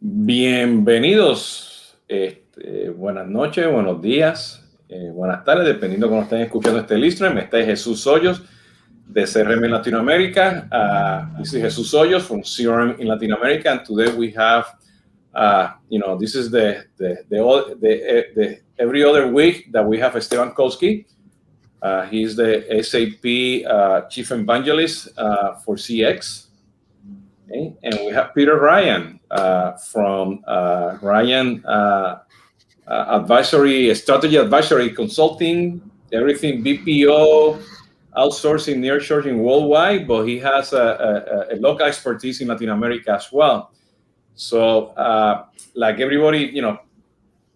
Bienvenidos. Este, buenas noches, buenos días, eh, buenas tardes, dependiendo de cómo estén escuchando este listener. Este es Jesús Hoyos de CRM in Latinoamérica. Uh, this is Jesús Hoyos from CRM in Latin America, and today we have, uh, you know, this is the the, the the, the every other week that we have Esteban Kolsky. Uh, he's the SAP Chief Evangelist for CX. And we have Peter Ryan from uh, Ryan uh, Advisory, Strategy Advisory Consulting, everything BPO, outsourcing, nearshoring worldwide, but he has a, a, a, local expertise in Latin America as well. So, like everybody, you know,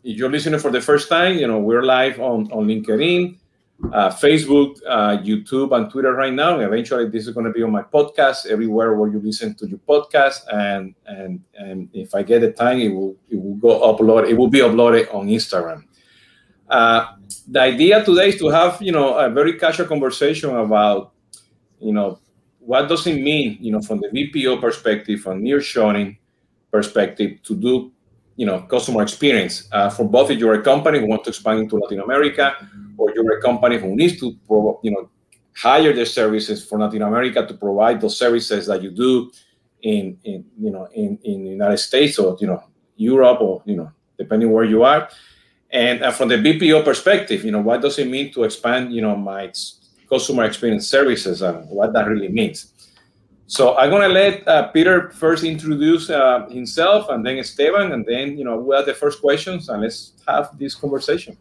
if you're listening for the first time, you know, we're live on, on LinkedIn uh, Facebook, uh, YouTube, and Twitter right now. And eventually, this is going to be on my podcast everywhere where you listen to your podcast. And and and if I get the time, it will it will go upload. It will be uploaded on Instagram. Uh, the idea today is to have you know a very casual conversation about you know what does it mean you know from the BPO perspective, from nearshoring perspective, to do you know customer experience. Uh, for both if you're a company who wants to expand into Latin America or you're a company who needs to you know hire the services for Latin America to provide those services that you do in, in you know in, in the United States or you know Europe or you know depending where you are. And uh, from the BPO perspective you know what does it mean to expand you know my customer experience services and what that really means so I'm gonna let uh, Peter first introduce uh, himself, and then Esteban, and then you know we have the first questions, and let's have this conversation.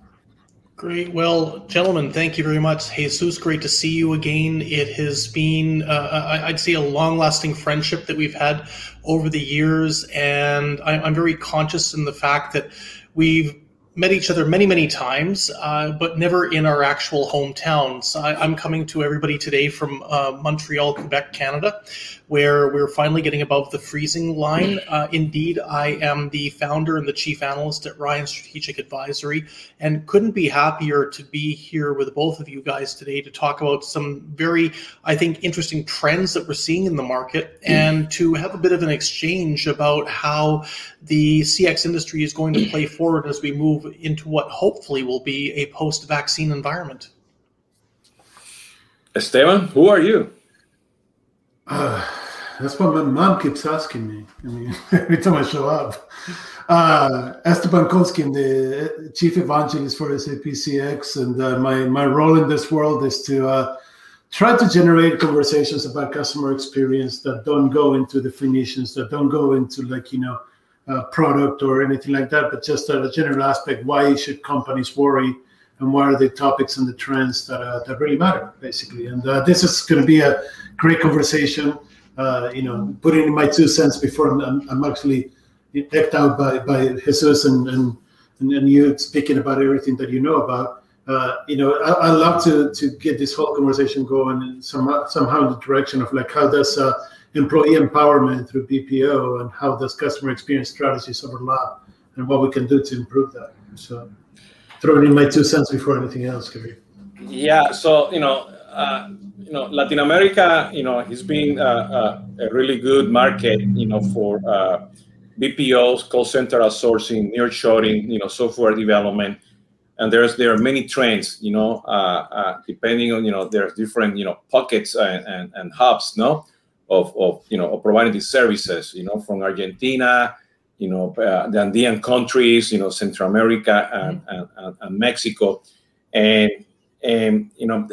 Great. Well, gentlemen, thank you very much. Jesus, great to see you again. It has been, uh, I'd say, a long lasting friendship that we've had over the years. And I'm very conscious in the fact that we've met each other many, many times, uh, but never in our actual hometowns. I, am coming to everybody today from uh, Montreal, Quebec, Canada, where we're finally getting above the freezing line. Uh, indeed, I am the founder and the chief analyst at Ryan Strategic Advisory, and couldn't be happier to be here with both of you guys today to talk about some very, I think, interesting trends that we're seeing in the market and to have a bit of an exchange about how the CX industry is going to play forward as we move into what hopefully will be a post vaccine environment. Esteban, who are you? Uh, that's what my mom keeps asking me. I mean, every time I show up. Uh, Esteban Kolsky, I'm the chief evangelist for SAP CX, and uh, my my role in this world is to uh, try to generate conversations about customer experience that don't go into definitions, that don't go into like you know uh, product or anything like that, but just a general aspect. Why should companies worry? And what are the topics and the trends that, uh, that really matter, basically? And uh, this is going to be a great conversation. Uh, you know, putting in my two cents before I'm, I'm actually decked out by, by Jesus and, and, and you speaking about everything that you know about. Uh, you know, I, I, love to to get this whole conversation going some, somehow in the direction of like how does uh, employee empowerment through BPO and how does customer experience strategies overlap and what we can do to improve that. So throwing in my two cents before anything else, Kabir. Yeah, so you know, uh, you know, Latin America, you know, has been uh, uh, a really good market, you know, for uh, BPOs, call center outsourcing, nearshoring, you know, software development, and there's there are many trends, you know, uh, uh, depending on you know, there's different you know pockets and, and, and hubs, no of, of you know of providing these services you know from argentina you know uh, the andean countries you know central america and, mm-hmm. and, and, mexico and and you know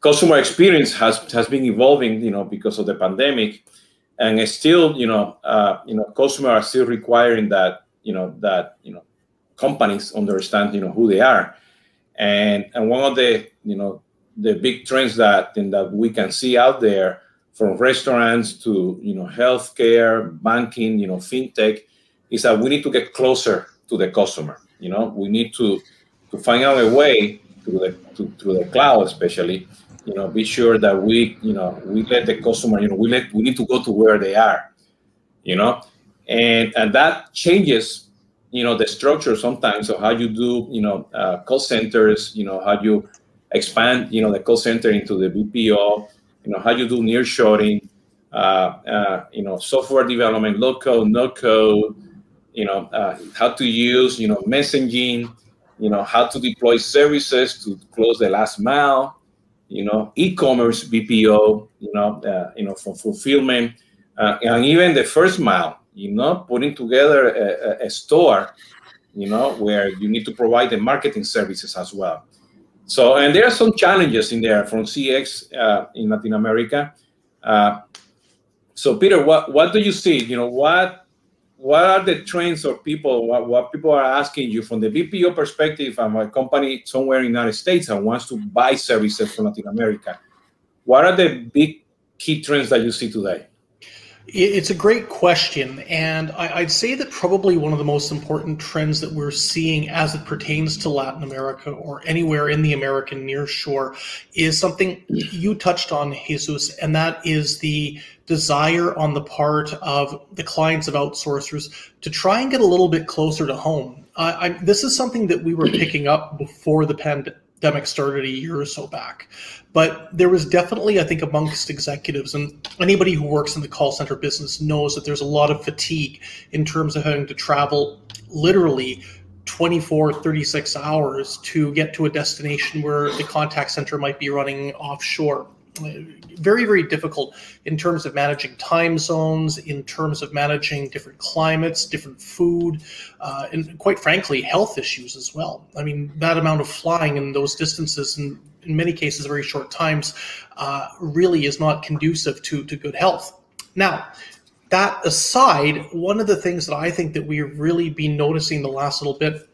customer experience has has been evolving you know because of the pandemic and it's still you know uh, you know customers are still requiring that you know that you know companies understand you know who they are and and one of the you know the big trends that that we can see out there from restaurants to you know healthcare, banking, you know fintech, is that we need to get closer to the customer. You know, we need to to find out a way through the to, through the cloud, especially. You know, be sure that we you know we let the customer. You know, we let we need to go to where they are. You know, and and that changes you know the structure sometimes of how you do you know uh, call centers you know how you expand you know the call center into the bpo you know, how you do nearshoring, uh, uh, you know, software development, low code, no code, you know, uh, how to use, you know, messaging, you know, how to deploy services to close the last mile, you know, e-commerce BPO, you know, uh, you know, for fulfillment, uh, and even the first mile, you know, putting together a, a, store, you know, where you need to provide the marketing services as well. So, and there are some challenges in there from CX uh, in Latin America. Uh, so, Peter, what what do you see? You know, what what are the trends or people what, what people are asking you from the BPO perspective and a company somewhere in the United States and wants to buy services from Latin America? What are the big key trends that you see today? It's a great question. And I'd say that probably one of the most important trends that we're seeing as it pertains to Latin America or anywhere in the American nearshore is something you touched on, Jesus, and that is the desire on the part of the clients of outsourcers to try and get a little bit closer to home. This is something that we were picking up before the pandemic pandemic started a year or so back. But there was definitely, I think, amongst executives and anybody who works in the call center business knows that there's a lot of fatigue in terms of having to travel literally 24, 36 hours to get to a destination where the contact center might be running offshore very, very difficult in terms of managing time zones, in terms of managing different climates, different food, uh, and quite frankly, health issues as well. I mean, that amount of flying in those distances, and in many cases, very short times, uh, really is not conducive to, to good health. Now, that aside, one of the things that I think that we've really been noticing the last little bit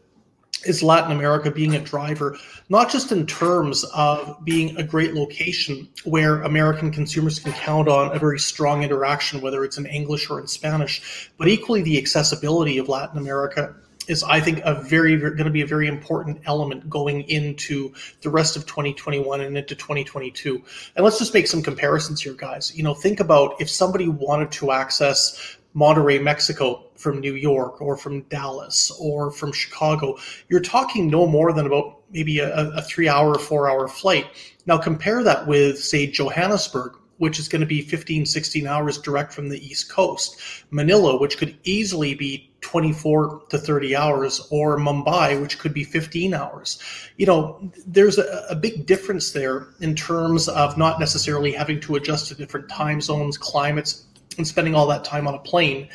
is Latin America being a driver, not just in terms of being a great location where American consumers can count on a very strong interaction, whether it's in English or in Spanish, but equally the accessibility of Latin America is, I think, a very going to be a very important element going into the rest of 2021 and into 2022. And let's just make some comparisons here, guys. You know, think about if somebody wanted to access Monterrey, Mexico from New York or from Dallas or from Chicago, you're talking no more than about maybe a, a three hour, four hour flight. Now compare that with, say, Johannesburg, which is going to be 15, 16 hours direct from the East Coast, Manila, which could easily be 24 to 30 hours, or Mumbai, which could be 15 hours. You know, there's a, a, big difference there in terms of not necessarily having to adjust to different time zones, climates, and spending all that time on a plane,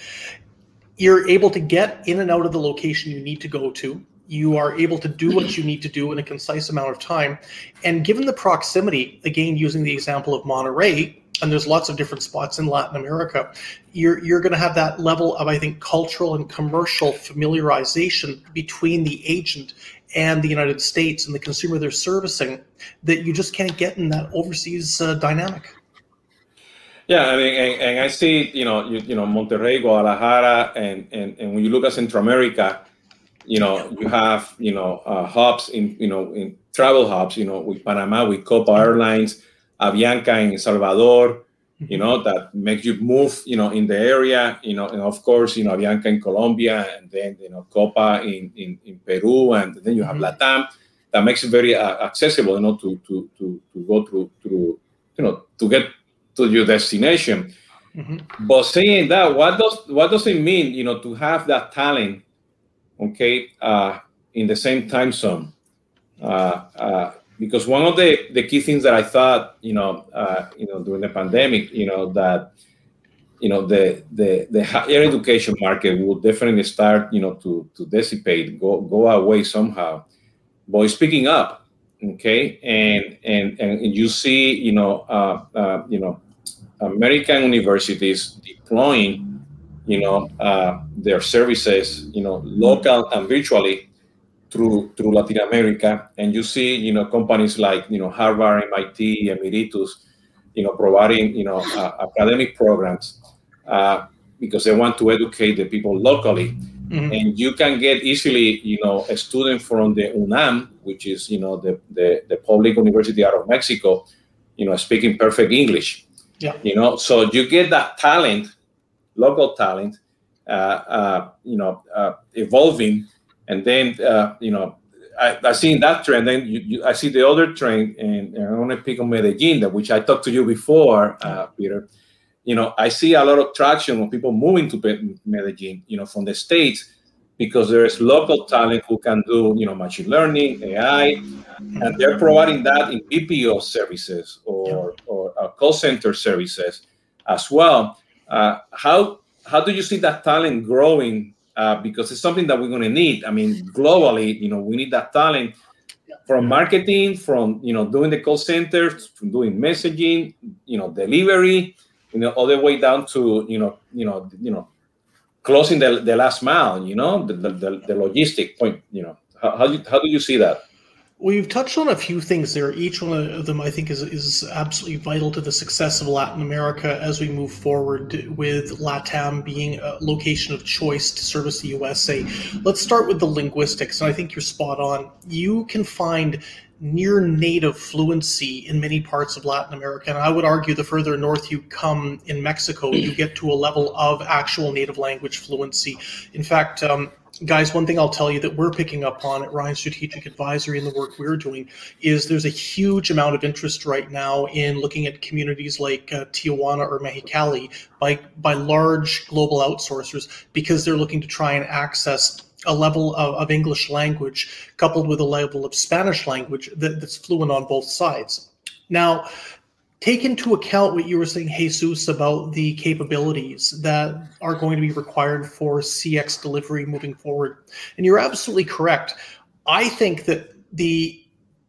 you're able to get in and out of the location you need to go to. You are able to do what you need to do in a concise amount of time. And given the proximity, again, using the example of Monterrey, and there's lots of different spots in Latin America, you're, you're going to have that level of, I think, cultural and commercial familiarization between the agent and the United States and the consumer they're servicing that you just can't get in that overseas uh, dynamic. Yeah, I mean, and, and I see, you know, you, you, know, Monterrey, Guadalajara, and, and and when you look at Central America, you know, you have, you know, uh, hubs in, you know, in travel hubs, you know, with Panama, with Copa Airlines, Avianca in Salvador, you know, that makes you move, you know, in the area, you know, and of course, you know, Avianca in Colombia, and then, you know, Copa in, in, in Peru, and then you have mm-hmm. LATAM. That makes it very uh, accessible, you know, to, to, to, to go through, through, you know, to get to your destination. Mm-hmm. But saying that, what does what does it mean, you know, to have that talent, okay, uh, in the same time zone? Uh, uh, because one of the, the key things that I thought, you know, uh, you know, during the pandemic, you know, that you know the the the higher education market will definitely start, you know, to to dissipate, go go away somehow. But it's picking up, okay? And and and you see you know uh, uh, you know american universities deploying you know uh, their services you know local and virtually through through latin america. And you see you know companies like you know harvard mit emeritus you know providing you know uh, academic programs uh, because they want to educate the people locally Mm-hmm. And you can get easily, you know, a student from the UNAM, which is, you know, the, the, the public university out of Mexico, you know, speaking perfect English. Yeah. You know, so you get that talent, local talent, uh, uh, you know, uh, evolving. And then, uh, you know, I, I see that trend. Then you, you, I see the other trend, and, and I want to pick on Medellin, that which I talked to you before, uh, Peter you know, I see a lot of traction when people moving to Medellin, you know, from the States because there is local talent who can do, you know, machine learning, AI, and they're providing that in BPO services or, or uh, call center services as well. Uh, how how do you see that talent growing? Uh, because it's something that we're going to need. I mean, globally, you know, we need that talent from marketing, from you know, doing the call centers, from doing messaging, you know, delivery, you know, all the way down to you know, you know, you know, closing the, the last mile, you know, the, the, the logistic point, you know, how, how, do you, how do you see that? We've touched on a few things there. Each one of them, I think, is, is absolutely vital to the success of Latin America as we move forward with LATAM being a location of choice to service the USA. Let's start with the linguistics, and I think you're spot on. You can find near native fluency in many parts of Latin America. And I would argue the further north you come in Mexico, you get to a level of actual native language fluency. In fact, um, guys, one thing I'll tell you that we're picking up on at Ryan Strategic Advisory and the work we're doing is there's a huge amount of interest right now in looking at communities like uh, Tijuana or Mexicali by by large global outsourcers because they're looking to try and access a level of, of English language coupled with a level of Spanish language that, that's fluent on both sides. Now, take into account what you were saying, Jesus, about the capabilities that are going to be required for CX delivery moving forward. And you're absolutely correct. I think that the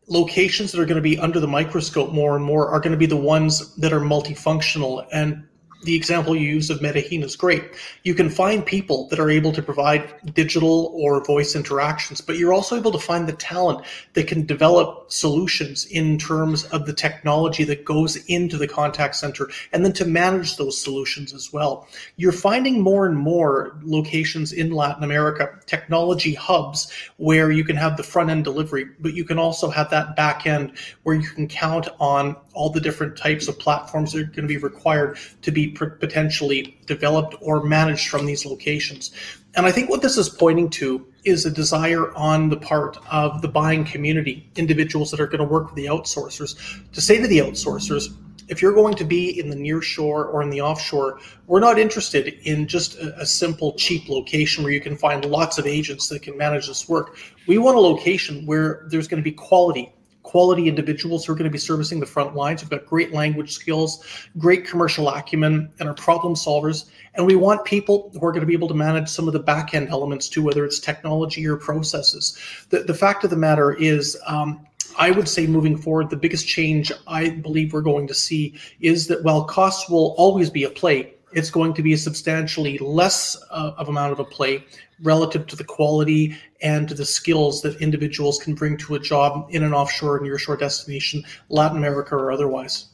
locations that are going to be under the microscope more and more are going to be the ones that are multifunctional and the example you use of Medellin is great. You can find people that are able to provide digital or voice interactions, but you're also able to find the talent that can develop solutions in terms of the technology that goes into the contact center and then to manage those solutions as well. You're finding more and more locations in Latin America, technology hubs where you can have the front end delivery, but you can also have that back end where you can count on all the different types of platforms that are going to be required to be potentially developed or managed from these locations. And I think what this is pointing to is a desire on the part of the buying community, individuals that are going to work with the outsourcers, to say to the outsourcers, if you're going to be in the near shore or in the offshore, we're not interested in just a, a, simple, cheap location where you can find lots of agents that can manage this work. We want a location where there's going to be quality quality individuals who are going to be servicing the front lines. We've got great language skills, great commercial acumen, and are problem solvers. And we want people who are going to be able to manage some of the back end elements too, whether it's technology or processes. The, the fact of the matter is, um, I would say moving forward, the biggest change I believe we're going to see is that while costs will always be a play, it's going to be a substantially less uh, of amount of a play relative to the quality and to the skills that individuals can bring to a job in an offshore and nearshore destination, Latin America or otherwise.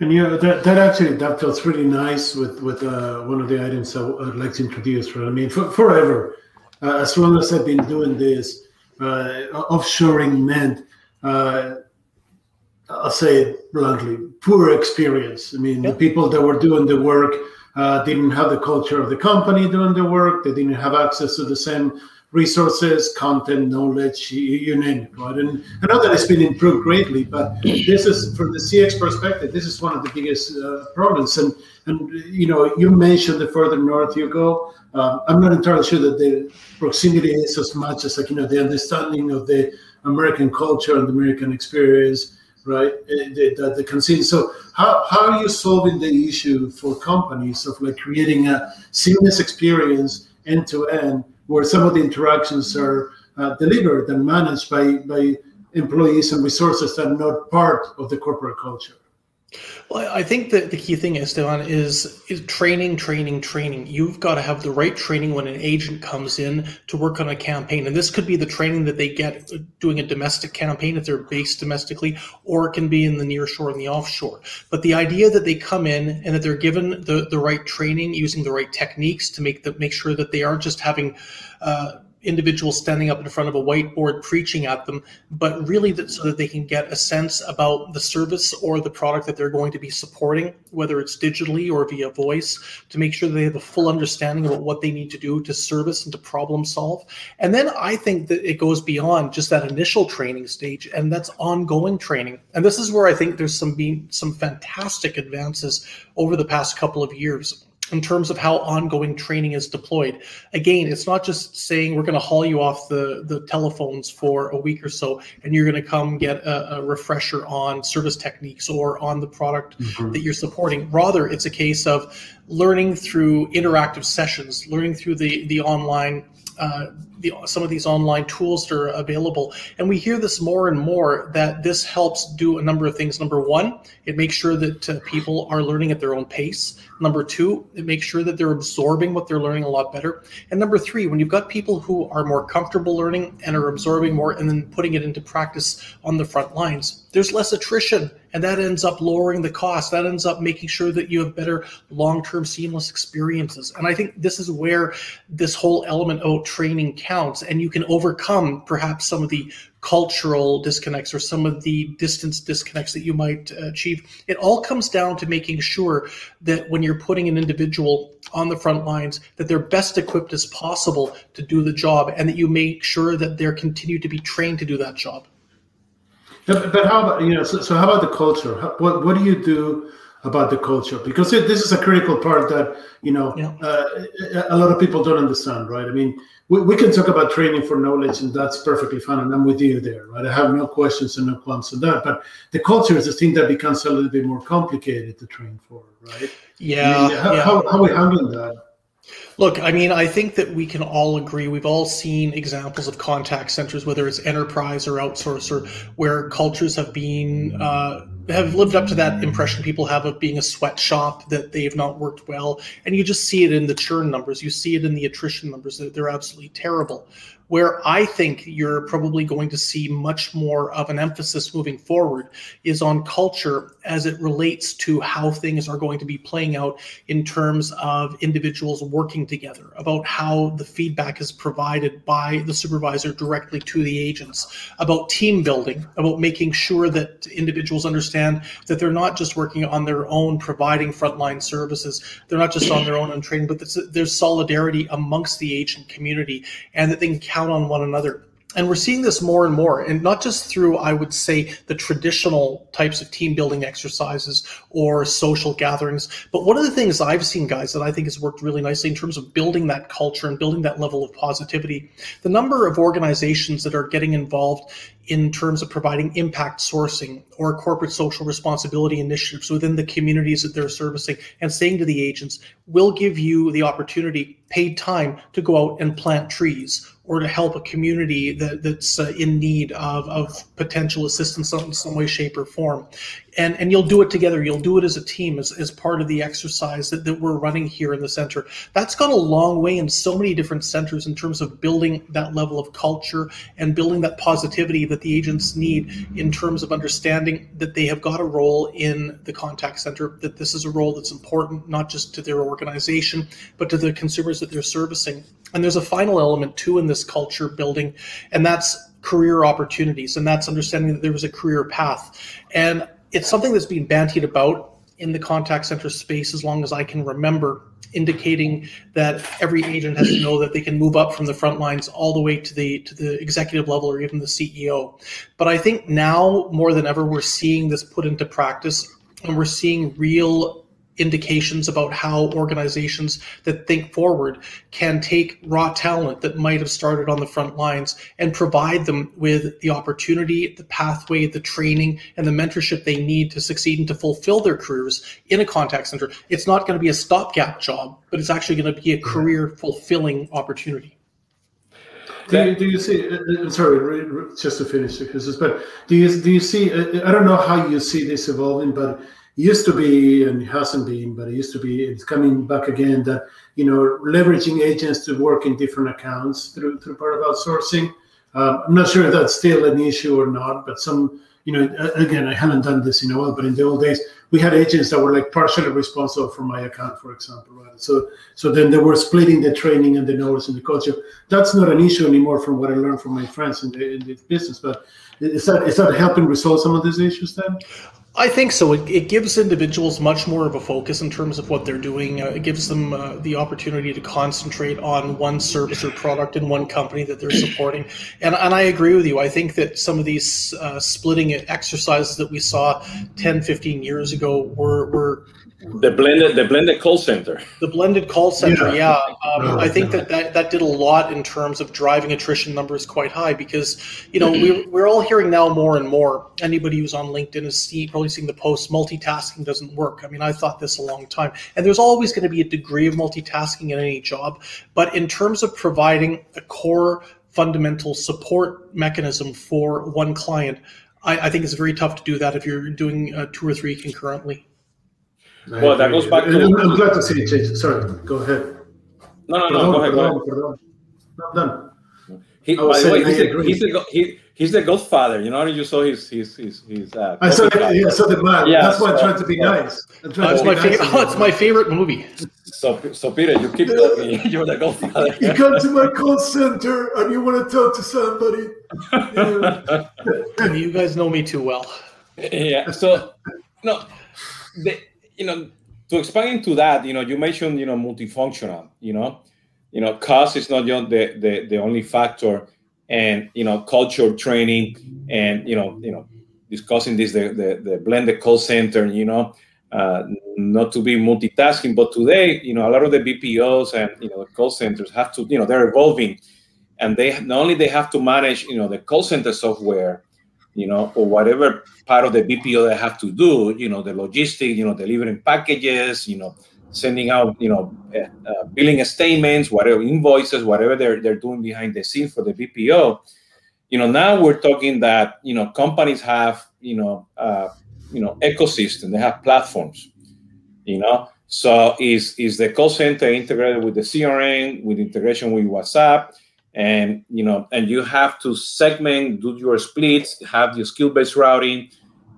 And yeah, that, that actually feels really nice with with uh, one of the items I would like to introduce. Right? I mean, for, forever, uh, as long as I've been doing this, uh, offshoring meant, uh, I'll say it bluntly, poor experience. I mean, the people that were doing the work uh, didn't have the culture of the company doing the work. They didn't have access to the same resources, content, knowledge, you, you name it, right? And I know that it's been improved greatly, but this is from the CX perspective, this is one of the biggest uh, problems. And and you know, you mentioned the further north you go. Um, I'm not entirely sure that the proximity is as much as like you know the understanding of the American culture and the American experience right? Eh, the, the, consent. So how, how are you solving the issue for companies of like creating a seamless experience end to end where some of the interactions are uh, delivered and managed by, by employees and resources that are not part of the corporate culture? Well, I think that the key thing, Esteban, is is training, training, training. You've got to have the right training when an agent comes in to work on a campaign, and this could be the training that they get doing a domestic campaign if they're based domestically, or it can be in the near shore and the offshore. But the idea that they come in and that they're given the the right training, using the right techniques to make the make sure that they aren't just having. Uh, individuals standing up in front of a whiteboard preaching at them, but really that so that they can get a sense about the service or the product that they're going to be supporting, whether it's digitally or via voice, to make sure that they have a full understanding about what they need to do to service and to problem solve. And then I think that it goes beyond just that initial training stage, and that's ongoing training. And this is where I think there's some some fantastic advances over the past couple of years in terms of how ongoing training is deployed. Again, it's not just saying we're going to haul you off the, the telephones for a week or so and you're going to come get a, a refresher on service techniques or on the product mm-hmm. that you're supporting. Rather, it's a case of learning through interactive sessions, learning through the, the online uh, the, some of these online tools that are available. And we hear this more and more that this helps do a number of things. Number one, it makes sure that uh, people are learning at their own pace. Number two, it makes sure that they're absorbing what they're learning a lot better. And number three, when you've got people who are more comfortable learning and are absorbing more and then putting it into practice on the front lines, there's less attrition and that ends up lowering the cost that ends up making sure that you have better long-term seamless experiences and i think this is where this whole element of training and you can overcome perhaps some of the cultural disconnects or some of the distance disconnects that you might uh, achieve it all comes down to making sure that when you're putting an individual on the front lines that they're best equipped as possible to do the job and that you make sure that they're continued to be trained to do that job but, how about you know? So, so how about the culture? What what do you do about the culture? Because it, this is a critical part that you know yeah. uh, a lot of people don't understand, right? I mean, we, we can talk about training for knowledge, and that's perfectly fine, and I'm with you there, right? I have no questions and no qualms on that. But the culture is the thing that becomes a little bit more complicated to train for, right? Yeah. I mean, how, yeah. how, how are we handle that? Look, I mean, I think that we can all agree. We've all seen examples of contact centers, whether it's enterprise or outsource, or where cultures have been uh, have lived up to that impression people have of being a sweatshop that they have not worked well, and you just see it in the churn numbers. You see it in the attrition numbers. That they're absolutely terrible. Where I think you're probably going to see much more of an emphasis moving forward is on culture as it relates to how things are going to be playing out in terms of individuals working together, about how the feedback is provided by the supervisor directly to the agents, about team building, about making sure that individuals understand that they're not just working on their own providing frontline services, they're not just on their own and training, but there's solidarity amongst the agent community and that they can count on one another. And we're seeing this more and more, and not just through, I would say, the traditional types of team building exercises or social gatherings. But one of the things I've seen, guys, that I think has worked really nicely in terms of building that culture and building that level of positivity, the number of organizations that are getting involved in terms of providing impact sourcing or corporate social responsibility initiatives within the communities that they're servicing and saying to the agents, we'll give you the opportunity, paid time to go out and plant trees or to help a community that, that's uh, in need of, of potential assistance in some way, shape, or form and and you'll do it together. You'll do it as a team as, as part of the exercise that, that we're running here in the center. That's gone a long way in so many different centers in terms of building that level of culture and building that positivity that the agents need in terms of understanding that they have got a role in the contact center that this is a role that's important not just to their organization but to the consumers that they're servicing. And there's a final element too in this culture building and that's career opportunities and that's understanding that there was a career path. And it's something that's been bantied about in the contact center space as long as I can remember, indicating that every agent has to know that they can move up from the front lines all the way to the to the executive level or even the CEO. But I think now more than ever we're seeing this put into practice and we're seeing real indications about how organizations that think forward can take raw talent that might have started on the front lines and provide them with the opportunity, the pathway, the training, and the mentorship they need to succeed and to fulfill their careers in a contact center. It's not going to be a stopgap job, but it's actually going to be a career fulfilling opportunity. Do you, do you see? Uh, uh sorry, just to finish, but do you do you see? Uh, I don't know how you see this evolving, but used to be and hasn't been but it used to be it's coming back again that you know leveraging agents to work in different accounts through through part of outsourcing. Um, i'm not sure if that's still an issue or not but some you know again i haven't done this in a while but in the old days we had agents that were like partially responsible for my account for example right? So so then they were splitting the training and the knowledge and the culture. That's not an issue anymore from what i learned from my friends in the, in the business but is that is that helping resolve some of these issues then I think so. It, it, gives individuals much more of a focus in terms of what they're doing. Uh, it gives them uh, the opportunity to concentrate on one service or product in one company that they're supporting. And, and I agree with you. I think that some of these uh, splitting exercises that we saw 10, 15 years ago were, were the blended the blended call center. The blended call center yeah, yeah. Um, i think that, that that did a lot in terms of driving attrition numbers quite high because you know we're, we're all hearing now more and more anybody who's on linkedin is see, probably seeing the post multitasking doesn't work. I mean i thought this a long time. And there's always going to be a degree of multitasking in any job but in terms of providing a core fundamental support mechanism for one client I, I think it's very tough to do that if you're doing uh, two or three concurrently well, that goes back to. I'm glad to see it change. Sorry, go ahead. No, no, no. go ahead. Perdón, go ahead. No, done. He, by the way, he's, a, he's, a, he, he's the Godfather. You know, you saw his his his. his uh, I saw the, yeah, saw the man. Yeah, That's why I'm trying to be nice. I'm trying to my nice favorite. Oh, it's my favorite movie. So, so Peter, you keep talking. You're the Godfather. You come to my call center and you want to talk to somebody. you guys know me too well. Yeah. So, no, the, you know, to expand into that, you know, you mentioned, you know, multifunctional, you know, you know, cost is not the, the, the only factor and, you know, culture training and, you know, you know, discussing this, the, the, the blended call center, you know, uh, not to be multitasking, but today, you know, a lot of the BPOs and, you know, the call centers have to, you know, they're evolving and they not only they have to manage, you know, the call center software, you know, or whatever part of the BPO they have to do, you know, the logistics, you know, delivering packages, you know, sending out, you know, uh, uh, billing statements, whatever invoices, whatever they're they're doing behind the scenes for the BPO. You know, now we're talking that you know companies have you know uh, you know ecosystem, they have platforms, you know. So is is the call center integrated with the CRM, with integration with WhatsApp? And you know and you have to segment do your splits have your skill-based routing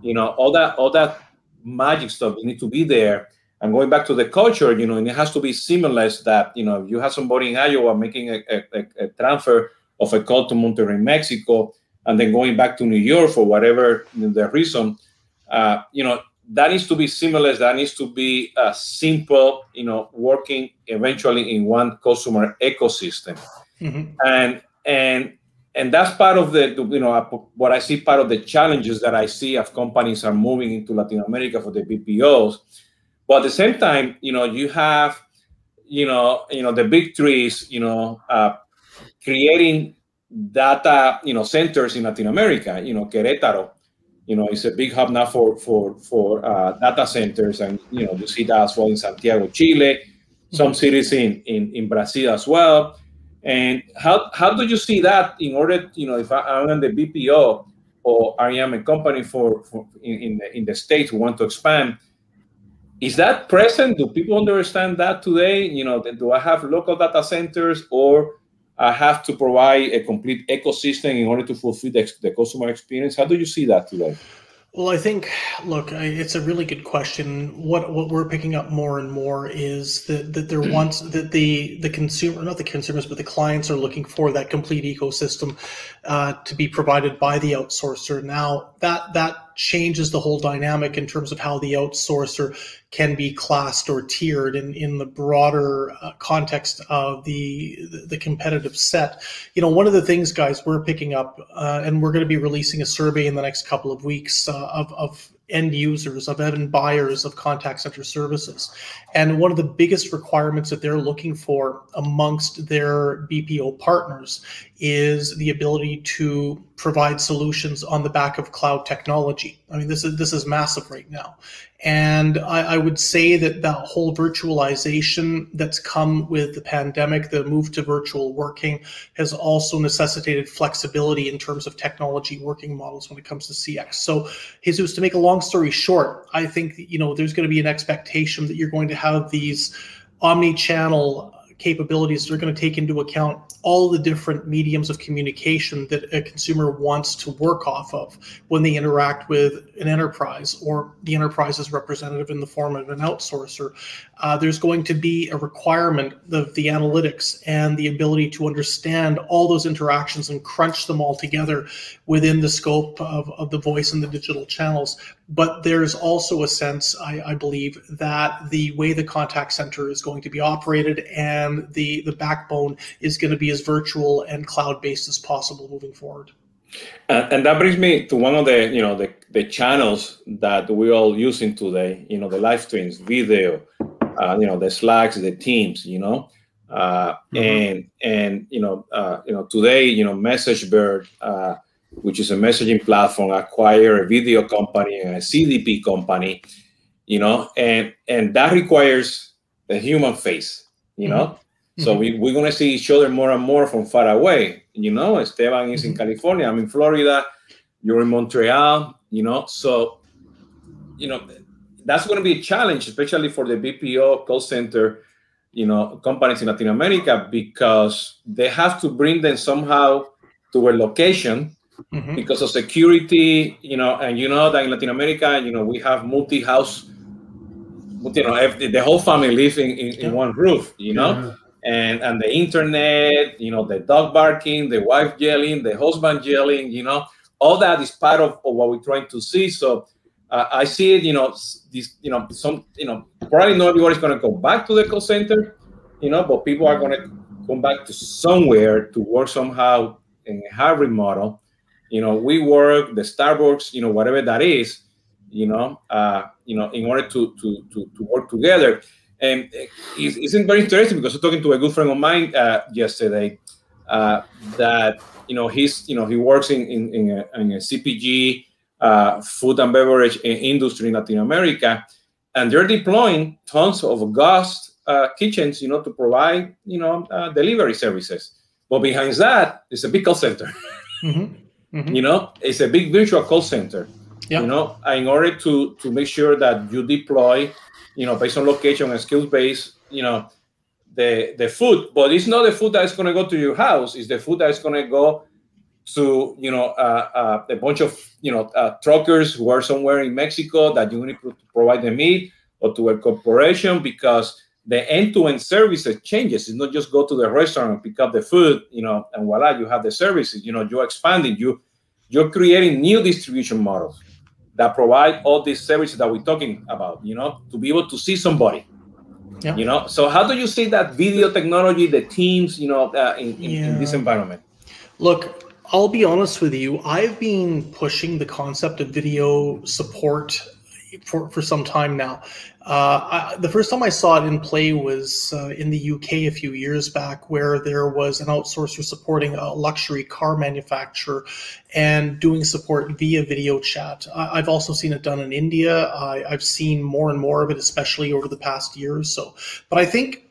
you know all that all that magic stuff you need to be there. And going back to the culture you know and it has to be seamless that you know you have somebody in iowa making a, a, a transfer of a call to monterrey mexico and then going back to new york for whatever the reason uh, you know that needs to be seamless that needs to be uh, simple you know working eventually in one customer ecosystem Mm-hmm. And and and that's part of the you know what I see part of the challenges that I see of companies are moving into Latin America for the BPOs. But at the same time, you know, you have you know you know the big trees, you know, uh, creating data you know centers in Latin America. You know, Querétaro, you know, it's a big hub now for for for uh, data centers, and you know, you see that as well in Santiago, Chile, some mm-hmm. cities in in, in Brazil as well. And how, how do you see that in order, you know, if I, am the BPO or I am a company for, for in, in, the, in the States who want to expand, is that present? Do people understand that today? You know, do I have local data centers or I have to provide a complete ecosystem in order to fulfill the, the customer experience? How do you see that today? Well, I think, look, it's a really good question. What what we're picking up more and more is that that there wants that the the consumer, not the consumers, but the clients are looking for that complete ecosystem uh, to be provided by the outsourcer. Now that that changes the whole dynamic in terms of how the outsourcer can be classed or tiered in, in the broader uh, context of the, the competitive set. You know, one of the things, guys, we're picking up, uh, and we're going to be releasing a survey in the next couple of weeks uh, of, of end users, of end buyers of contact center services. And one of the biggest requirements that they're looking for amongst their BPO partners is the ability to provide solutions on the back of cloud technology. I mean, this is this is massive right now. And I, I, would say that that whole virtualization that's come with the pandemic, the move to virtual working, has also necessitated flexibility in terms of technology working models when it comes to CX. So, Jesus, to make a long story short, I think you know there's going to be an expectation that you're going to have these omni-channel capabilities that are going to take into account all the different mediums of communication that a consumer wants to work off of when they interact with an enterprise or the enterprise's representative in the form of an outsourcer. Uh, there's going to be a requirement of the analytics and the ability to understand all those interactions and crunch them all together within the scope of, of the voice and the digital channels. But there's also a sense, I, I believe, that the way the contact center is going to be operated and the, the backbone is going to be as virtual and cloud based as possible moving forward. And, and, that brings me to one of the you know the, the channels that we're all using today. You know the live streams, video, uh, you know the Slacks, the Teams. You know, uh, mm-hmm. and and you know uh, you know today you know MessageBird, uh, which is a messaging platform, acquire a video company and a CDP company. You know, and and that requires the human face. You know. Mm-hmm so we, we're going to see each other more and more from far away. You know, Esteban is mm-hmm. in California, I'm in Florida, you're in Montreal, you know. So, you know, that's going to be a challenge, especially for the BPO call center, you know, companies in Latin America, because they have to bring them somehow to a location mm-hmm. because of security, you know, and you know that in Latin America, you know, we have multi-house, you know, the whole family living in, in, one roof, you know. Yeah and and the internet, you know, the dog barking, the wife yelling, the husband yelling, you know, all that is part of, of what we're trying to see. So uh, I see it, you know, this, you know, some, you know, probably not everybody's going to go back to the call center, you know, but people are going to come back to somewhere to work somehow in a hybrid model. You know, we work the Starbucks, you know, whatever that is, you know, uh, you know, in order to to to, to work together. And it's, it's very interesting because I was talking to a good friend of mine uh, yesterday uh, that you know he's you know he works in in, in, a, in a CPG uh, food and beverage industry in Latin America, and they're deploying tons of ghost uh, kitchens, you know, to provide you know uh, delivery services. But behind that is a big call center. Mm-hmm. Mm-hmm. You know, it's a big virtual call center. Yeah. You know, in order to to make sure that you deploy you know, based on location and skills based, you know, the the food. But it's not the food that's going to go to your house. It's the food that's going to go to you know uh, uh, a bunch of you know uh, truckers who are somewhere in Mexico that you need to provide the meat, or to a corporation because the end-to-end services changes. It's not just go to the restaurant and pick up the food, you know, and voila, you have the services. You know, you're expanding. You you're creating new distribution models that provide all these services that we're talking about, you know, to be able to see somebody. Yeah. You know, so how do you see that video technology, the teams, you know, uh, in, in, yeah. in this environment? Look, I'll be honest with you. I've been pushing the concept of video support for, for some time now. Uh, I, the first time I saw it in play was uh, in the UK a few years back, where there was an outsourcer supporting a luxury car manufacturer and doing support via video chat. I, have also seen it done in India. I, I've seen more and more of it, especially over the past year or so. But I think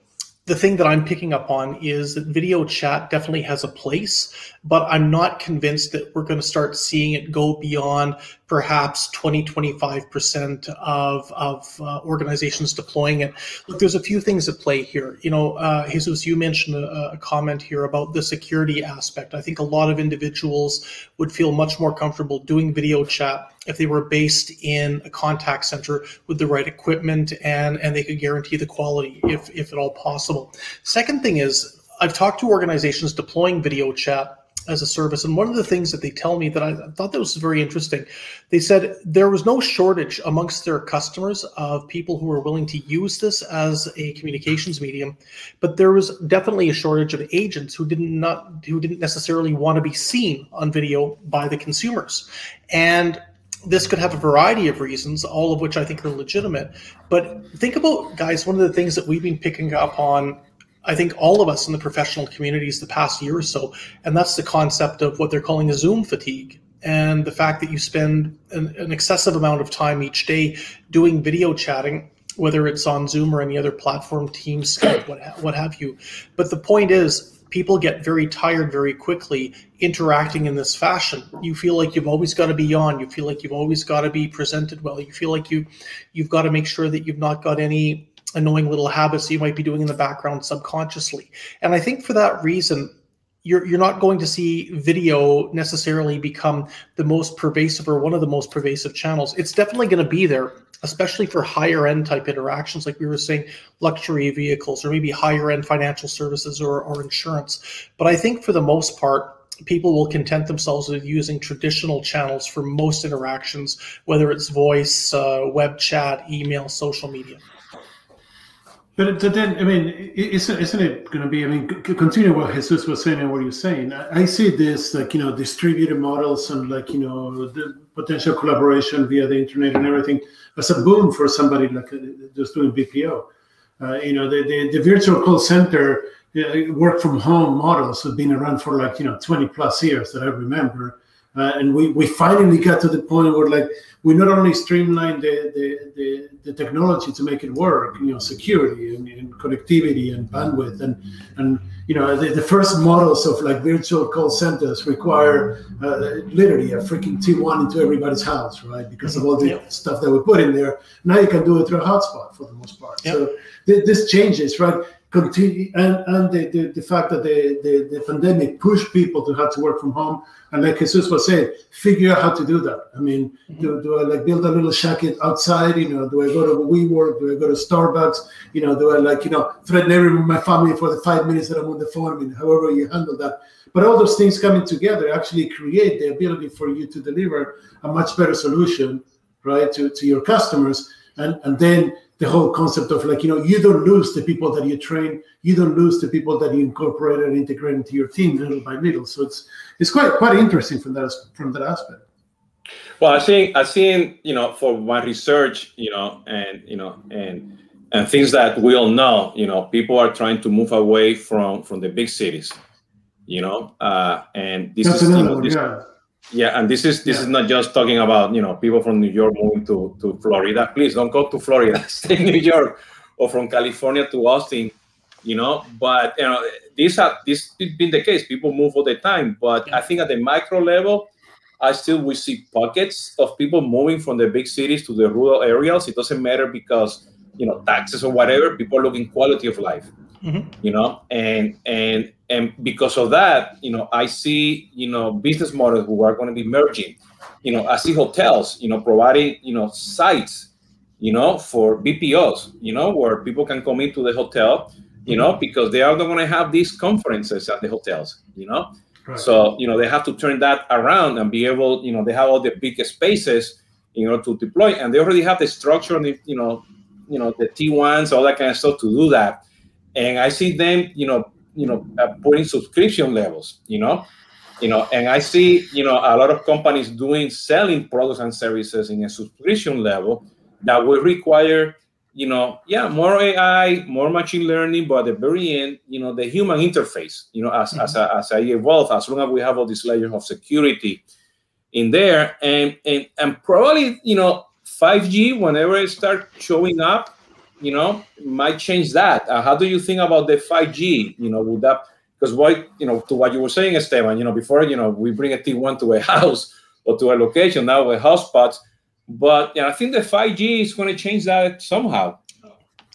the thing that I'm picking up on is that video chat definitely has a place, but I'm not convinced that we're going to start seeing it go beyond perhaps 20, 25% of, of uh, organizations deploying it. Look, there's a few things at play here. You know, uh, Jesus, you mentioned a, a comment here about the security aspect. I think a lot of individuals would feel much more comfortable doing video chat if they were based in a contact center with the right equipment and, and they could guarantee the quality if, if at all possible. Second thing is, I've talked to organizations deploying video chat as a service. And one of the things that they tell me that I thought that was very interesting, they said there was no shortage amongst their customers of people who were willing to use this as a communications medium, but there was definitely a shortage of agents who didn't not who didn't necessarily want to be seen on video by the consumers. And this could have a variety of reasons, all of which I think are legitimate. But think about, guys, one of the things that we've been picking up on I think all of us in the professional communities the past year or so, and that's the concept of what they're calling a Zoom fatigue. And the fact that you spend an, an excessive amount of time each day doing video chatting, whether it's on Zoom or any other platform, Teams, Skype, what, what have you. But the point is, people get very tired very quickly interacting in this fashion. You feel like you've always got to be on. You feel like you've always got to be presented well. You feel like you you've got to make sure that you've not got any annoying little habits you might be doing in the background subconsciously. And I think for that reason, you're you're not going to see video necessarily become the most pervasive or one of the most pervasive channels. It's definitely going to be there, especially for higher end type interactions, like we were saying, luxury vehicles or maybe higher end financial services or, or insurance. But I think for the most part, people will content themselves with using traditional channels for most interactions, whether it's voice, uh, web chat, email, social media. But, then, I mean, isn't, isn't it going to be? I mean, continue what Jesus was saying and what you're saying. I, I, see this like you know distributed models and like you know the potential collaboration via the internet and everything as a boom for somebody like uh, just doing BPO. Uh, you know, the, the, the virtual call center uh, work from home models have been around for like you know 20 plus years that I remember uh, and we, we finally got to the point where like we not only streamlined the, the, the, the technology to make it work, you know, security and, and connectivity and bandwidth and and you know the, the, first models of like virtual call centers require uh, literally a freaking T1 into everybody's house, right? Because of all the yep. stuff that we put in there. Now you can do it through a hotspot for the most part. Yep. So th- this changes, right? Continue and, and the, the, the fact that the, the, the pandemic pushed people to have to work from home and like Jesus was saying, figure out how to do that. I mean, mm-hmm. do, do I like build a little shack outside? You know, do I go to WeWork? Do I go to Starbucks? You know, do I like, you know, threaten everyone in my family for the five minutes that I'm on the phone? I mean, however you handle that. But all those things coming together actually create the ability for you to deliver a much better solution, right, to, to your customers. And, and then the whole concept of like you know you don't lose the people that you train. You don't lose the people that you incorporate and integrate into your team little by little. So it's it's quite quite interesting from that from that aspect. Well i think i've seen you know for my research you know and you know and and things that we all know you know people are trying to move away from from the big cities you know uh and this That's is you know, this, yeah yeah, and this is this yeah. is not just talking about you know people from New York moving to to Florida. Please don't go to Florida. Stay in New York or from California to Austin. You know, but you know this has this been the case. People move all the time, but. I think at the micro level, I still we see pockets of people moving from the big cities to the rural areas. It doesn't matter because you know taxes or whatever. People are looking quality of life. Mm-hmm. You know, and and and because of that, you know, I see you know business models who are going to be merging. You know, I see hotels, you know, providing you know sites, you know, for BPOs, you know, where people can come into the hotel, you know, because they are going to have these conferences at the hotels, you know. Right. So you know they have to turn that around and be able, you know, they have all the big spaces, you know, to deploy, and they already have the structure and the, you know, you know, the T1s, all that kind of stuff to do that and I see them, you know, you know, uh, putting subscription levels, you know, you know, and I see, you know, a lot of companies doing selling products and services in a subscription level that will require, you know, yeah, more AI, more machine learning, but at the very end, you know, the human interface, you know, as mm-hmm. as, as I evolve, as long as we have all these layers of security in there, and and and probably, you know, 5G, whenever it start showing up, you know, might change that. Uh, how do you think about the 5G? You know, would that because what you know to what you were saying, Esteban, you know, before you know we bring a T1 to a house or to a location now with hotspots, but yeah, I think the 5G is going to change that somehow.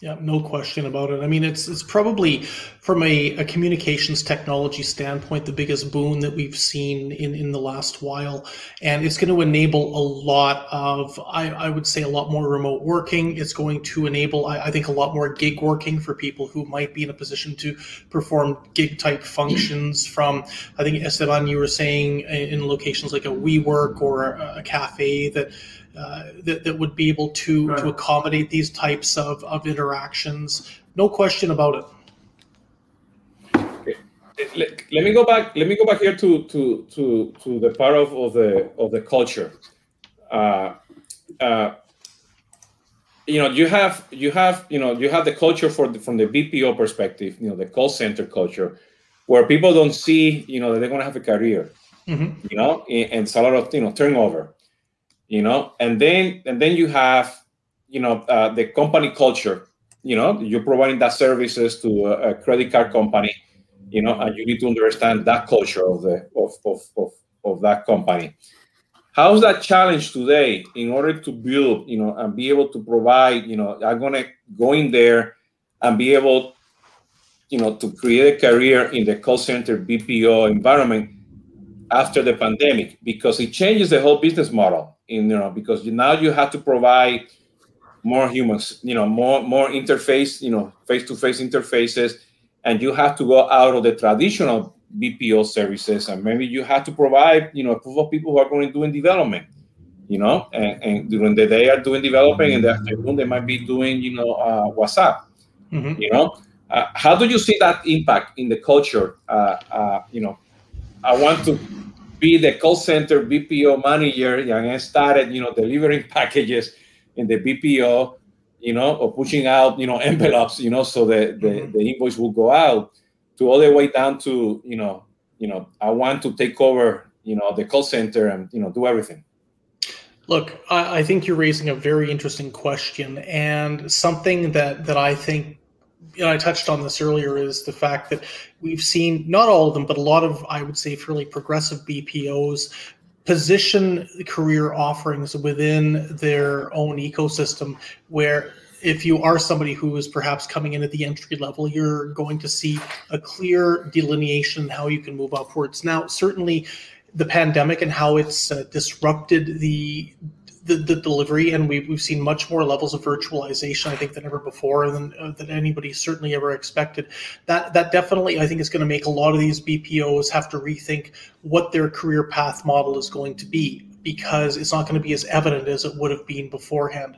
Yeah, no question about it. I mean, it's it's probably from a, a, communications technology standpoint the biggest boon that we've seen in, in the last while, and it's going to enable a lot of I, I would say a lot more remote working. It's going to enable I, I think a lot more gig working for people who might be in a position to perform gig type functions. From I think Esteban, you were saying in locations like a WeWork or a, a cafe that uh, that, that would be able to, right. to accommodate these types of, of interactions. No question about it. Okay. Let, let, me go back. Let me go back here to to to, to the part of, of the of the culture. Uh, uh, you know, you have you have you know you have the culture for the, from the BPO perspective. You know, the call center culture, where people don't see you know that they're going to have a career. Mm-hmm. You know, and it's a lot of you know turnover you know? And then and then you have you know uh, the company culture you know? You're providing that services to a, a, credit card company you know and you need to understand that culture of the of, of, of, of that company. How's that challenge today in order to build you know and be able to provide you know i'm gonna go in there and be able you know to create a career in the call center bpo environment after the pandemic because it changes the whole business model in you know because now you have to provide more humans you know more more interface you know face-to-face interfaces and you have to go out of the traditional bpo services and maybe you have to provide you know a group of people who are going to doing development you know and, and during the day are doing development and the afternoon they might be doing you know uh, whatsapp Mm-hmm. You know, uh, how do you see that impact in the culture? Uh, uh, you know, I want to be the call center BPO manager, and I started, you know, delivering packages in the BPO, you know, or pushing out, you know, envelopes, you know, so the, the, mm-hmm. the invoice will go out to all the way down to, you know, you know, I want to take over, you know, the call center and, you know, do everything. Look, I, I think you're raising a very interesting question and something that, that I think you know, I touched on this earlier is the fact that we've seen not all of them, but a lot of I would say fairly progressive BPOs position career offerings within their own ecosystem where if you are somebody who is perhaps coming in at the entry level, you're going to see a clear delineation how you can move upwards. Now, certainly the pandemic and how it's uh, disrupted the the, the delivery, and we've, we've seen much more levels of virtualization, I think, than ever before, than uh, than anybody certainly ever expected. That that definitely, I think, is going to make a lot of these BPOs have to rethink what their career path model is going to be because it's not going to be as evident as it would have been beforehand.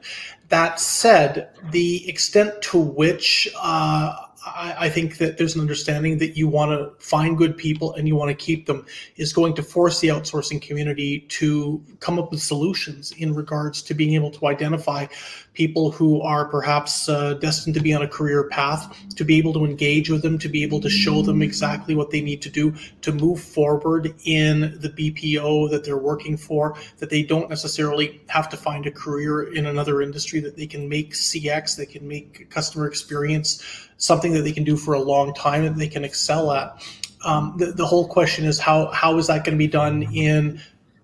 That said, the extent to which uh, I, I, think that there's an understanding that you want to find good people and you want to keep them is going to force the outsourcing community to come up with solutions in regards to being able to identify people who are perhaps uh, destined to be on a career path, to be able to engage with them, to be able to show them exactly what they need to do to move forward in the BPO that they're working for, that they don't necessarily have to find a career in another industry, that they can make CX, they can make customer experience something that they can do for a long time and they can excel at. Um, the, the whole question is how how is that going to be done in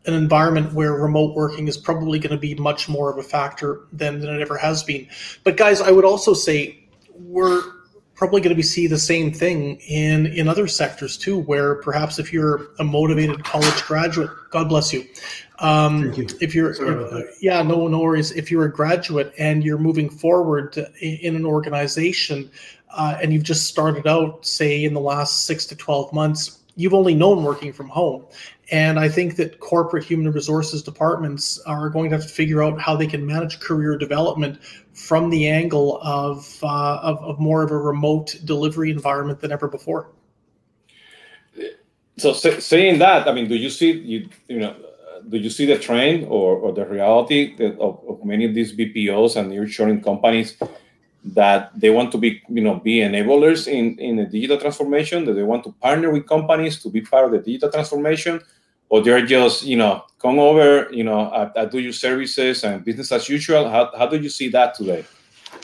an environment where remote working is probably going to be much more of a factor than, than it ever has been. But guys, I would also say we're probably going to be see the same thing in in other sectors too, where perhaps if you're a motivated college graduate, God bless you. Um, you. If you're, if, yeah, no, no worries. If you're a graduate and you're moving forward in an organization, uh, and you've just started out, say, in the last six to 12 months, you've only known working from home. And I think that corporate human resources departments are going to have to figure out how they can manage career development from the angle of, uh, of, of, more of a remote delivery environment than ever before. So saying that, I mean, do you see you you know do you see the trend or, or the reality of, of many of these BPOs and nearshoring companies that they want to be, you know, be enablers in, in the digital transformation, that they want to partner with companies to be part of the digital transformation, or they're just, you know, come over, you know, I, I do your services and business as usual. How, how do you see that today?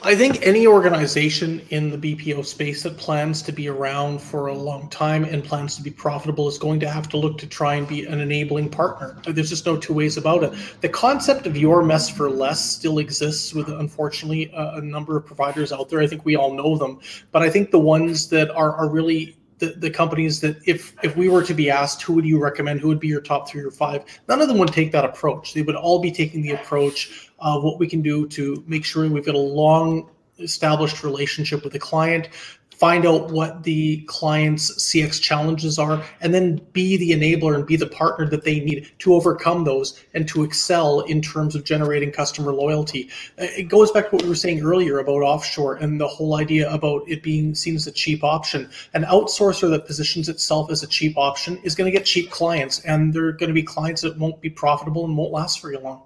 I think any organization in the BPO space that plans to be around for a long time and plans to be profitable is going to have to look to try and be an enabling partner. There's just no two ways about it. The concept of your mess for less still exists with, unfortunately, a, a number of providers out there. I think we all know them, but I think the ones that are, are really the, the companies that if if we were to be asked who would you recommend who would be your top three or five none of them would take that approach. They would all be taking the approach of what we can do to make sure we've got a long established relationship with the client find out what the client's CX challenges are, and then be the enabler and be the partner that they need to overcome those and to excel in terms of generating customer loyalty. Uh, it goes back to what we were saying earlier about offshore and the whole idea about it being seen as a cheap option. An outsourcer that positions itself as a cheap option is going to get cheap clients, and they're going to be clients that won't be profitable and won't last very long.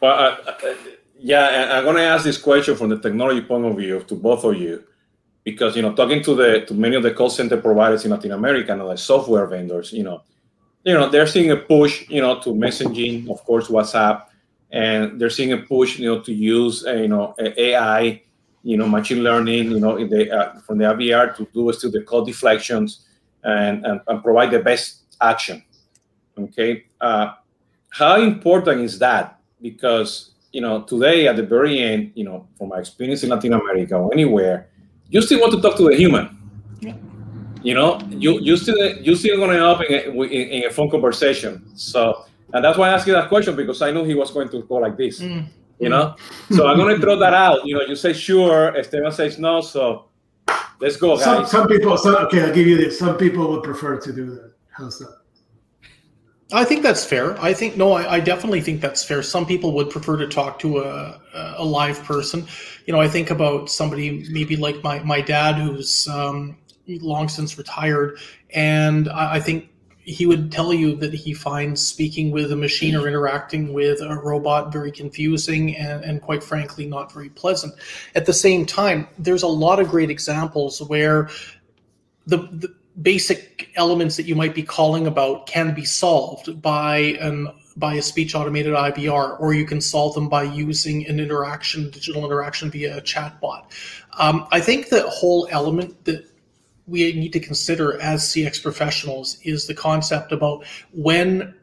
Well, uh, uh, yeah, I'm going to ask this question from the technology point of view to both of you because you know talking to the to many of the call center providers in Latin America and the software vendors, you know, you know they're seeing a push, you know, to messaging, of course, WhatsApp, and they're seeing a push, you know, to use uh, you know AI, you know, machine learning, you know, the uh, from the IVR to do still the call deflections and, and, and provide the best action. Okay, uh, how important is that? Because you know today at the very end, you know, from my experience in Latin America or anywhere you still want to talk to a human. Yeah. You know, you you still you still going to end up in a, in, in, a phone conversation. So, and that's why I asked you that question because I knew he was going to go like this. Mm. You know, so I'm going to throw that out. You know, you say sure, Esteban says no, so let's go, guys. Some, some people, some, okay, I'll give you this. Some people would prefer to do that. How's that? I think that's fair. I think no, I, I, definitely think that's fair. Some people would prefer to talk to a, a live person. You know, I think about somebody maybe like my my dad who's um, long since retired, and I, I think he would tell you that he finds speaking with a machine or interacting with a robot very confusing and, and quite frankly not very pleasant. At the same time, there's a lot of great examples where the, the basic elements that you might be calling about can be solved by an by a speech automated IVR, or you can solve them by using an interaction, digital interaction via a chatbot. Um, I think the whole element that we need to consider as CX professionals is the concept about when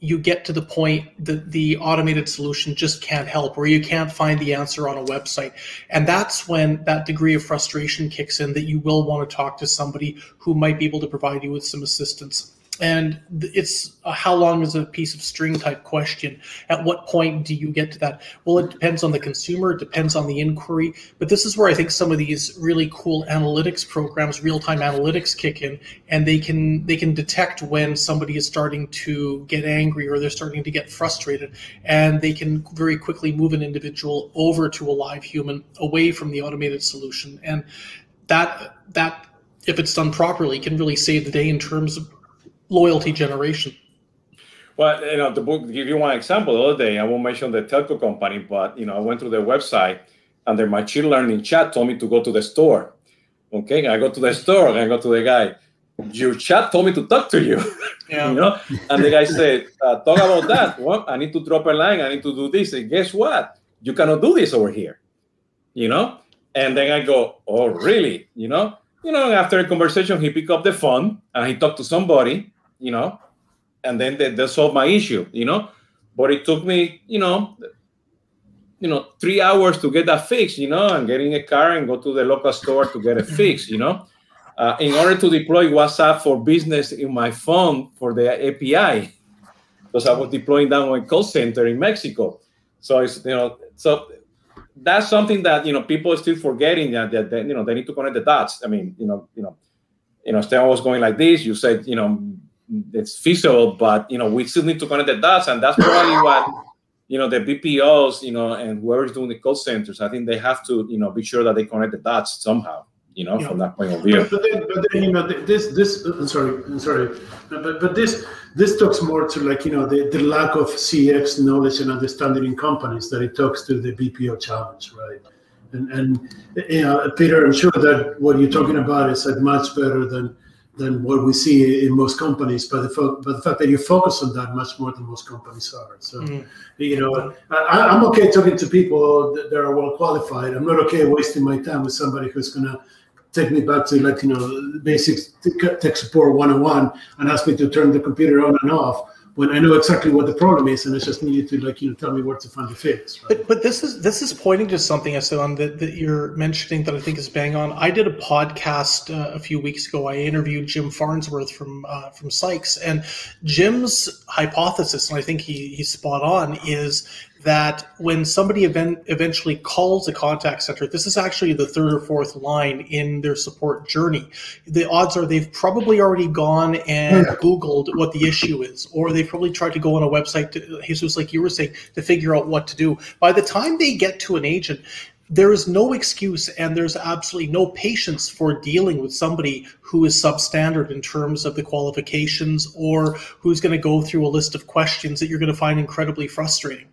you get to the point that the automated solution just can't help or you can't find the answer on a website. And that's when that degree of frustration kicks in that you will want to talk to somebody who might be able to provide you with some assistance and it's how long is a piece of string type question? At what point do you get to that? Well it depends on the consumer it depends on the inquiry but this is where i think some of these really cool analytics programs real-time analytics kick in and they can they can detect when somebody is starting to get angry or they're starting to get frustrated and they can very quickly move an individual over to a live human away from the automated solution. And that that if it's done properly can really save the day in terms of loyalty generation. Well, you know, the book, give you one example, the other day, I won't mention the telco company, but, you know, I went to their website and their machine learning chat told me to go to the store. Okay, I go to the store and I go to the guy, your chat told me to talk to you. Yeah. you know, and the guy said, uh, talk about that. Well, I need to drop a line. I need to do this. And guess what? You cannot do this over here. You know, and then I go, oh, really? You know, you know, after a conversation, he picked up the phone and he talked to somebody you know, and then they, they solved my issue, you know. But it took me, you know, you know, three hours to get that fixed, you know, and getting a car and go to the local store to get it fixed, you know. Uh, in order to deploy WhatsApp for business in my phone for the API, because I was deploying that on a call center in Mexico. So it's you know, so that's something that you know people are still forgetting that, that, that you know they need to connect the dots. I mean, you know, you know, you know, Esteban was going like this. You said, you know, it's feasible, but you know we still need to connect the dots, and that's probably what you know the BPOs, you know, and whoever's doing the call centers. I think they have to you know be sure that they connect the dots somehow. You know, from that point of view. But, but, then, but then, you know, this, this. I'm sorry, I'm sorry, but but this, this talks more to like you know the, the lack of CX knowledge and understanding in companies that it talks to the BPO challenge, right? And and you know, Peter, I'm sure that what you're talking about is like much better than than what we see in most companies, but the, fo- but the fact that you focus on that much more than most companies are. So, mm. you know, I, am okay talking to people that, that, are well qualified. I'm not okay wasting my time with somebody who's going to take me back to like, you know, basic tech support 101 and ask me to turn the computer on and off when I know exactly what the problem is, and it's just needed to like you know tell me where to find the fix. Right? But but this is this is pointing to something, i Esteban, that, that you're mentioning that I think is bang on. I did a podcast uh, a few weeks ago. I interviewed Jim Farnsworth from uh, from Sykes, and Jim's hypothesis, and I think he he's spot on, is that when somebody event, eventually calls a contact center, this is actually the third or fourth line in their support journey. The odds are they've probably already gone and Googled what the issue is, or they've probably tried to go on a website, to, Jesus, like you were saying, to figure out what to do. By the time they get to an agent, there is no excuse and there's absolutely no patience for dealing with somebody who is substandard in terms of the qualifications or who's going to go through a list of questions that you're going to find incredibly frustrating.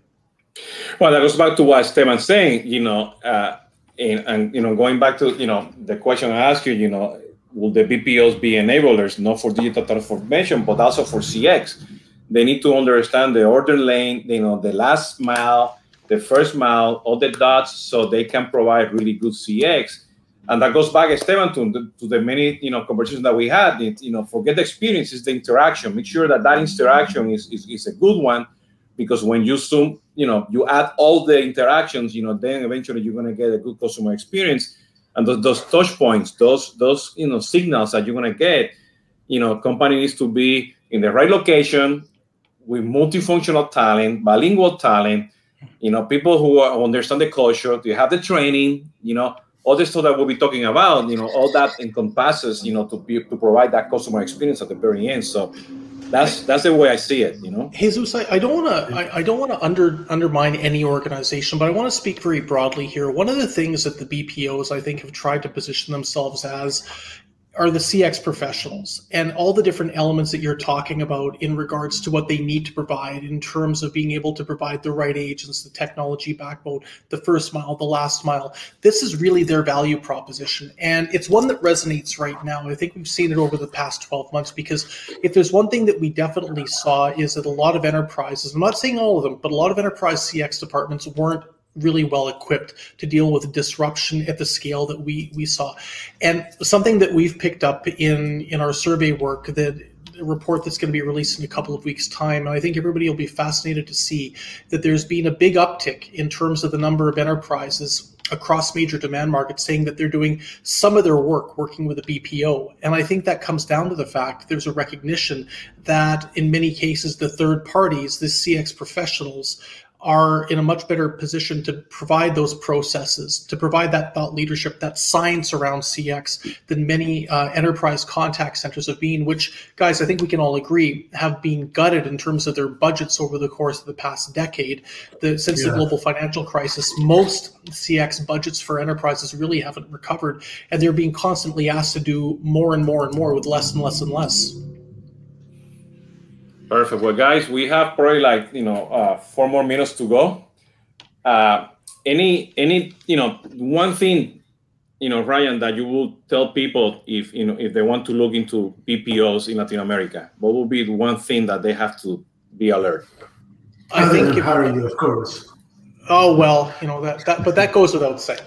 Well, that goes back to what Esteban's saying, you know, uh, and, and, you know, going back to, you know, the question I asked you, you know, will the BPOs be enablers, not for digital transformation, but also for CX? They need to understand the order lane, you know, the last mile, the first mile, all the dots, so they can provide really good CX. And that goes back, Esteban, to the, to the many, you know, conversations that we had. It, you know, forget the experience, it's the interaction. Make sure that that interaction is, is, is a good one because when you zoom, you know, you add all the interactions, you know, then eventually you're going to get a good customer experience. And those, those touch points, those those you know signals that you're going to get, you know, company needs to be in the right location with multifunctional talent, bilingual talent, you know, people who are, understand the culture, you have the training, you know, all the stuff that we'll be talking about, you know, all that encompasses, you know, to be to provide that customer experience at the very end. So that's that's the way I see it. You know, Jesus, I, I don't want to I, I, don't want to under undermine any organization, but I want to speak very broadly here. One of the things that the BPOs I think have tried to position themselves as are the CX professionals and all the different elements that you're talking about in regards to what they need to provide in terms of being able to provide the right agents, the technology backbone, the first mile, the last mile. This is really their value proposition. And it's one that resonates right now. I think we've seen it over the past 12 months because if there's one thing that we definitely saw is that a lot of enterprises, I'm not saying all of them, but a lot of enterprise CX departments weren't really well equipped to deal with disruption at the scale that we we saw. And something that we've picked up in in our survey work that report that's going to be released in a couple of weeks time and i think everybody will be fascinated to see that there's been a big uptick in terms of the number of enterprises across major demand markets saying that they're doing some of their work working with a BPO. And I think that comes down to the fact there's a recognition that in many cases, the third parties, the CX professionals, are in a much better position to provide those processes, to provide that thought leadership, that science around CX than many uh, enterprise contact centers have been, which, guys, I think we can all agree have been gutted in terms of their budgets over the course of the past decade. The, since yeah. the global financial crisis, most CX budgets for enterprises really haven't recovered, and they're being constantly asked to do more and more and more with less and less and less. Perfect. Well, guys, we have probably like you know uh, four more minutes to go. Uh, any any you know one thing you know Ryan that you will tell people if you know if they want to look into BPOs in Latin America, what would be the one thing that they have to be alert? I think hire you, of course. Oh well, you know that, that but that goes without saying.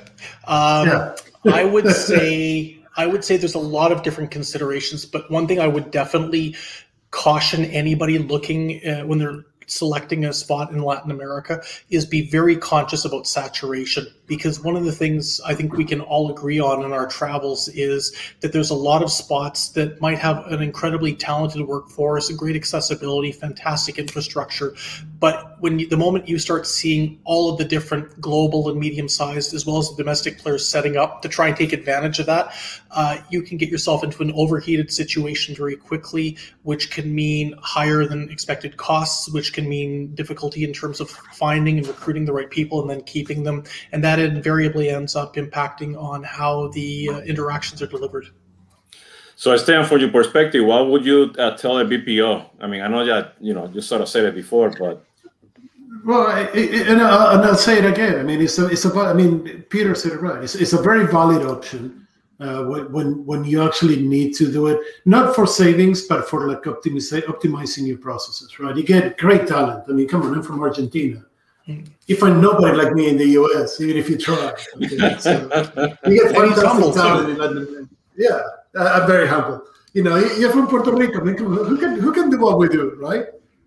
Um, yeah. I would say I would say there's a lot of different considerations, but one thing I would definitely caution anybody looking uh, when they're selecting a spot in Latin America is be very conscious about saturation because one of the things I think we can all agree on in our travels is that there's a lot of spots that might have an incredibly talented workforce, great accessibility, fantastic infrastructure, but when you, the moment you start seeing all of the different global and medium-sized as well as the domestic players setting up to try and take advantage of that, uh, you can get yourself into an overheated situation very quickly, which can mean higher than expected costs, which can mean difficulty in terms of finding and recruiting the right people and then keeping them. And that invariably ends up impacting on how the uh, interactions are delivered. So, Stan, from your perspective, what would you uh, tell a BPO? I mean, I know that you know you sort of said it before, but well, and, I'll, and I'll say it again. I mean, it's a, it's about. I mean, Peter said it right. It's, it's a very valid option uh, when when you actually need to do it, not for savings, but for like optimize, optimizing your processes. Right? You get great talent. I mean, come on, I'm from Argentina. You find nobody like me in the U.S., even if you try. Okay? So you get fantastic talent in Latin Yeah, I'm very humble. You know, you're from Puerto Rico. Who can who can do what we do, right?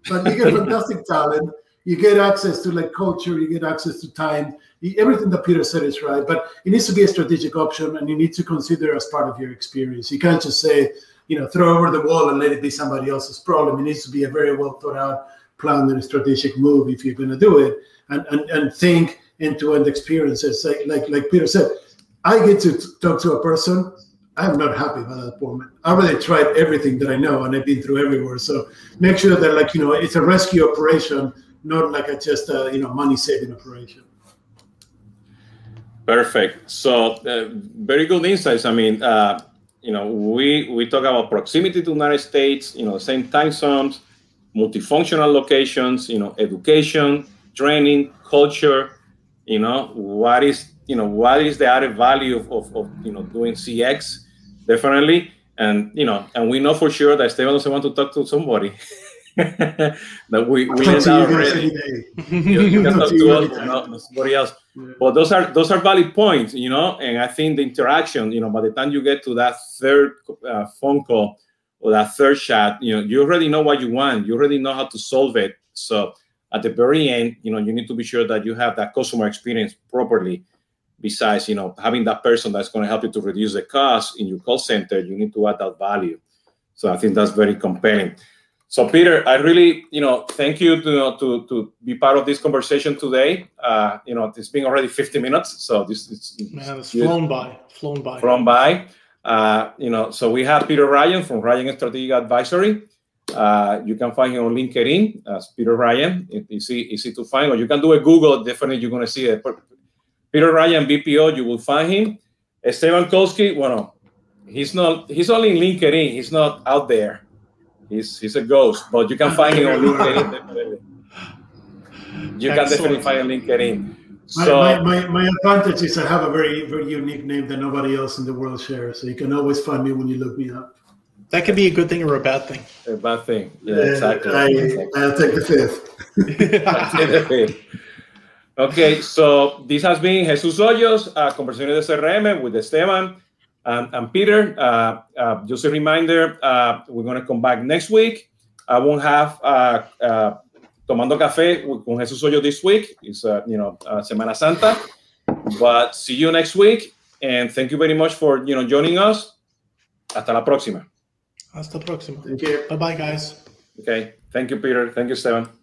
But you get fantastic talent you get access to like culture, you get access to time. Everything that Peter said is right, but it needs to be a strategic option, and you need to consider as part of your experience. You can't just say, you know, throw over the wall and let it be somebody else's problem. It needs to be a very well thought out plan and a strategic move if you're going to do it, and and, and think end to end experiences. Like, like like Peter said, I get to talk to a person I'm not happy about that appointment. I already tried everything that I know and I've been through everywhere. So make sure that like, you know, it's a rescue operation not like a just a you know money saving operation. Perfect. So uh, very good insights. I mean, uh, you know, we we talk about proximity to United States. You know, same time zones, multifunctional locations. You know, education, training, culture. You know, what is you know what is the added value of, of, of you know doing CX? Definitely, and you know, and we know for sure that Esteban doesn't want to talk to somebody. that we, we end up already. you, you can talk to us, somebody else. Yeah. But those are those are valid points, you know. And I think the interaction, you know, by the time you get to that third uh, phone call or that third shot, you know, you already know what you want. You already know how to solve it. So at the very end, you know, you need to be sure that you have that customer experience properly. Besides, you know, having that person that's going to help you to reduce the cost in your call center, you need to add that value. So I think that's very compelling. So, Peter, I really, you know, thank you to to to be part of this conversation today. Uh, you know, it's been already 50 minutes, so this is man, it's flown by, flown by, flown by. Uh, you know, so we have Peter Ryan from Ryan Strategic Advisory. Uh, you can find him on LinkedIn as Peter Ryan. It- Easy, easy to find, or you can do a Google. Definitely, you're going to see it. Peter Ryan BPO. You will find him. Esteban Kolsky. Well, he's not. He's only in LinkedIn. He's not out there. He's he's a ghost, but you can find him on LinkedIn. Definitely. You can definitely find him on LinkedIn. My, So my, my, my advantage is I have a very very unique name that nobody else in the world shares, so you can always find me when you look me up. That could be a good thing or a bad thing. a bad thing. Yeah, Uh, exactly. I, Exactly. I'll take the fifth. okay, so this has been Jesus Hoyos, uh, Conversaciones de CRM with Esteban and, and Peter. Uh, uh, just a reminder, uh, we're going to come back next week. I won't have uh, uh, Tomando Café with- con Jesus Hoyos this week. It's, uh, you know, uh, Semana Santa. But see you next week. And thank you very much for, you know, joining us. Hasta la próxima. Hasta la próxima. Thank you. Bye bye, guys. Okay. Thank you, Peter. Thank you, Esteban.